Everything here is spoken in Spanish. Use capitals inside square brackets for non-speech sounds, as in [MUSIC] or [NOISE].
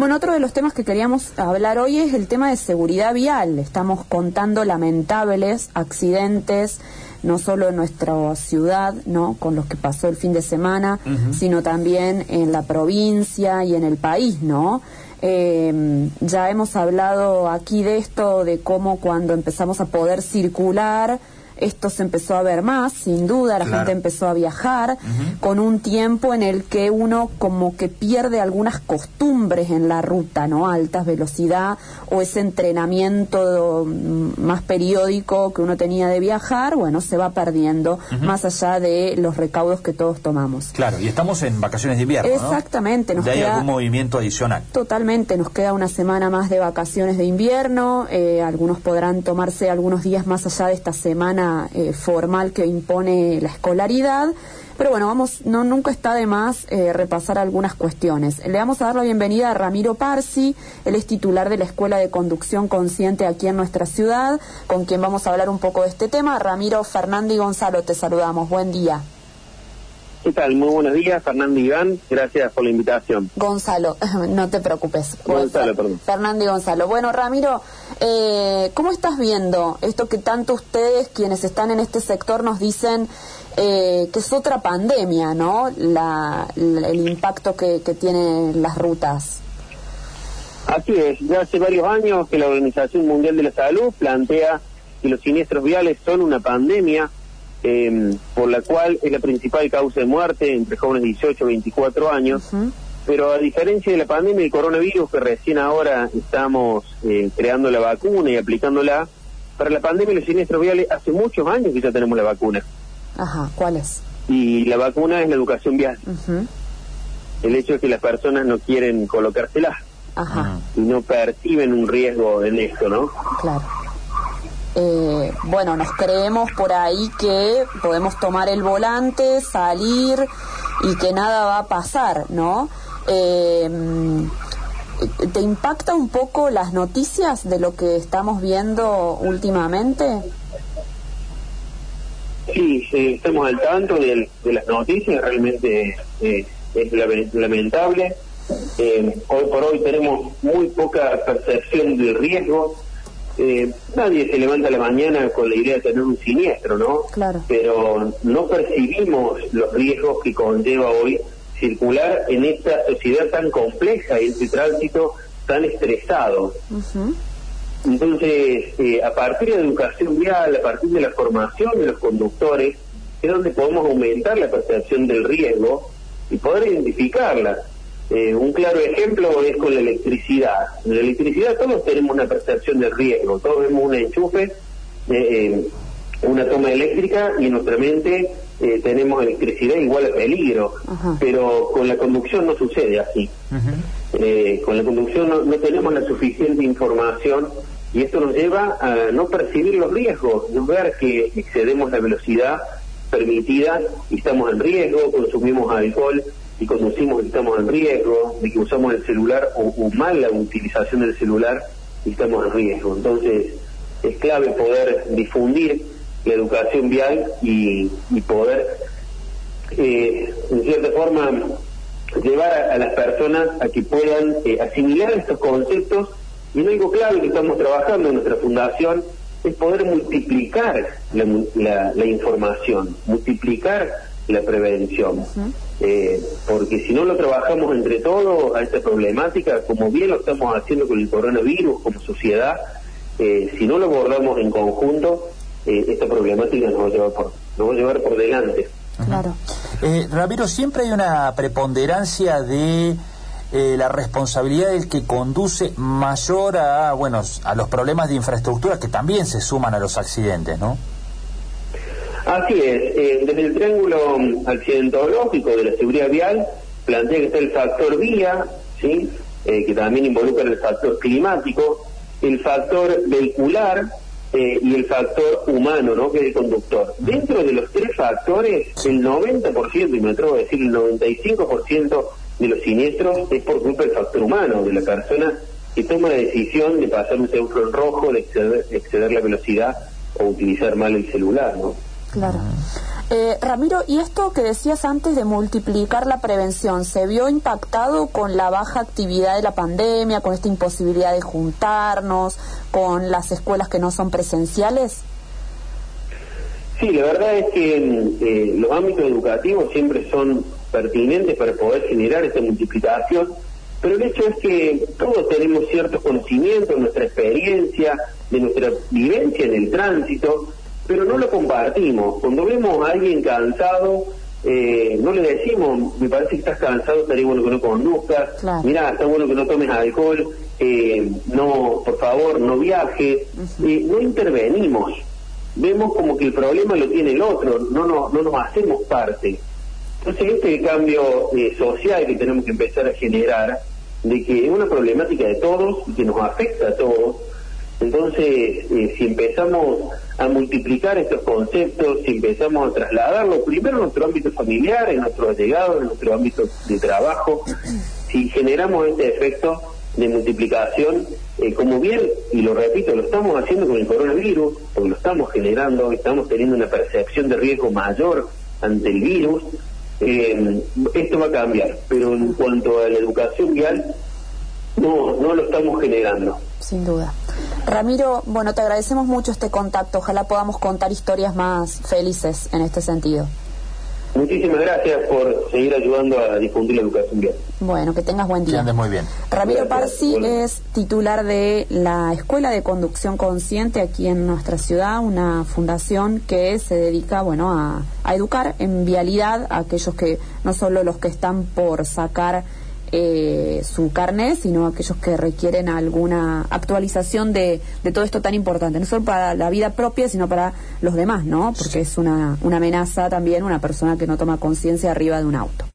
Bueno, otro de los temas que queríamos hablar hoy es el tema de seguridad vial. Estamos contando lamentables accidentes, no solo en nuestra ciudad, ¿no? Con los que pasó el fin de semana, sino también en la provincia y en el país, ¿no? Eh, ya hemos hablado aquí de esto, de cómo cuando empezamos a poder circular, esto se empezó a ver más, sin duda, la gente empezó a viajar, con un tiempo en el que uno como que pierde algunas costumbres en la ruta, ¿no? Altas velocidad o ese entrenamiento mm, más periódico que uno tenía de viajar, bueno, se va perdiendo, más allá de los recaudos que todos tomamos. Claro, y estamos en vacaciones de invierno. Exactamente, nos hay algún movimiento adicional. Totalmente, nos queda una semana más de vacaciones de invierno, eh, algunos podrán tomarse algunos días más allá de esta semana eh, formal que impone la escolaridad. Pero bueno, vamos, no, nunca está de más eh, repasar algunas cuestiones. Le vamos a dar la bienvenida a Ramiro Parsi, él es titular de la Escuela de Conducción Consciente aquí en nuestra ciudad, con quien vamos a hablar un poco de este tema. Ramiro, Fernando y Gonzalo, te saludamos. Buen día. ¿Qué tal? Muy buenos días, Fernando y Iván. Gracias por la invitación. Gonzalo, [LAUGHS] no te preocupes. Gonzalo, perdón. Fernando y Gonzalo. Bueno, Ramiro, eh, ¿cómo estás viendo esto que tanto ustedes, quienes están en este sector, nos dicen eh, que es otra pandemia, ¿no? La, el impacto que, que tienen las rutas. Así es. Ya hace varios años que la Organización Mundial de la Salud plantea que los siniestros viales son una pandemia eh, por la cual es la principal causa de muerte entre jóvenes de 18 y 24 años. Pero a diferencia de la pandemia del coronavirus, que recién ahora estamos eh, creando la vacuna y aplicándola, para la pandemia de los siniestros viales hace muchos años que ya tenemos la vacuna. Ajá, ¿cuál es? Y la vacuna es la educación vial. El hecho es que las personas no quieren colocársela. Ajá. Y no perciben un riesgo en esto, ¿no? Claro eh, bueno, nos creemos por ahí que podemos tomar el volante, salir y que nada va a pasar, ¿no? Eh, ¿Te impacta un poco las noticias de lo que estamos viendo últimamente? Sí, estamos al tanto de, las noticias, realmente eh, es lamentable. Eh, hoy por hoy tenemos muy poca percepción del riesgo eh, nadie se levanta a la mañana con la idea de tener un siniestro, ¿no? Claro. Pero no percibimos los riesgos que conlleva hoy circular en esta sociedad tan compleja y este tránsito tan estresado. Entonces, eh, a partir de educación vial, a partir de la formación de los conductores, es donde podemos aumentar la percepción del riesgo y poder identificarla. Eh, un claro ejemplo es con la electricidad. En la electricidad todos tenemos una percepción de riesgo, todos vemos un enchufe, eh, eh, una toma eléctrica y en nuestra mente tenemos electricidad igual a peligro, pero con la conducción no sucede así. con la conducción no, tenemos la suficiente información y esto nos lleva a no percibir los riesgos, no ver que excedemos la velocidad permitida y estamos en riesgo, consumimos alcohol y conducimos y estamos en riesgo, de que usamos el celular o, mal la utilización del celular y estamos en riesgo. Entonces es clave poder difundir la educación vial y, poder, eh, en cierta forma, llevar a, las personas a que puedan eh, asimilar estos conceptos y algo clave que estamos trabajando en nuestra fundación es poder multiplicar la, la información, multiplicar la prevención. Eh, porque si no lo trabajamos entre todos a esta problemática, como bien lo estamos haciendo con el coronavirus como sociedad, eh, si no lo abordamos en conjunto, eh, esta problemática nos va a llevar por, nos va a llevar por delante. Claro. Ramiro, siempre hay una preponderancia de la responsabilidad del que conduce mayor a, bueno, a los problemas de infraestructura que también se suman a los accidentes, ¿no? Así es, eh, desde el triángulo accidentológico de la seguridad vial, plantea que está el factor vía, ¿sí? Eh, que también involucra el factor climático, el factor vehicular eh, y el factor humano, ¿no? que es el conductor. Dentro de los tres factores, el 90%, y me atrevo a decir el 95% de los siniestros es por culpa del factor humano, de la persona que toma la decisión de pasar un semáforo en rojo, de exceder, exceder la velocidad o utilizar mal el celular, ¿no? Claro. Eh, Ramiro, ¿y esto que decías antes de multiplicar la prevención, se vio impactado con la baja actividad de la pandemia, con esta imposibilidad de juntarnos, con las escuelas que no son presenciales? Sí, la verdad es que eh, los ámbitos educativos siempre son pertinentes para poder generar esta multiplicación, pero el hecho es que todos tenemos ciertos conocimientos, nuestra experiencia, de nuestra vivencia en el tránsito, pero no lo compartimos. Cuando vemos a alguien cansado, eh, no le decimos, me parece que estás cansado, estaría bueno que no conduzcas, mira, está bueno que no tomes alcohol, eh, no, por favor, no viajes, no intervenimos. Vemos como que el problema lo tiene el otro, no, no, no nos hacemos parte. Entonces este cambio eh, social que tenemos que empezar a generar, de que es una problemática de todos y que nos afecta a todos, entonces eh, si empezamos a multiplicar estos conceptos, si empezamos a trasladarlo primero en nuestro ámbito familiar, en nuestro llegado, en nuestro ámbito de trabajo, si generamos este efecto de multiplicación, eh, como bien, y lo repito, lo estamos haciendo con el coronavirus, porque lo estamos generando, estamos teniendo una percepción de riesgo mayor ante el virus, eh, esto va a cambiar, pero en cuanto a la educación vial, no, no lo estamos generando. Sin duda. Ramiro, bueno, te agradecemos mucho este contacto, ojalá podamos contar historias más felices en este sentido. Muchísimas gracias por seguir ayudando a difundir la educación vial. Bueno, que tengas buen día. Que andes muy bien. Ramiro Parsi es titular de la Escuela de Conducción Consciente aquí en nuestra ciudad, una fundación que se dedica, bueno, a, a educar en vialidad a aquellos que, no solo los que están por sacar eh, su carnet, sino aquellos que requieren alguna actualización de, de, todo esto tan importante, no solo para la vida propia, sino para los demás, ¿no? Porque es una, una amenaza también una persona que no toma conciencia arriba de un auto.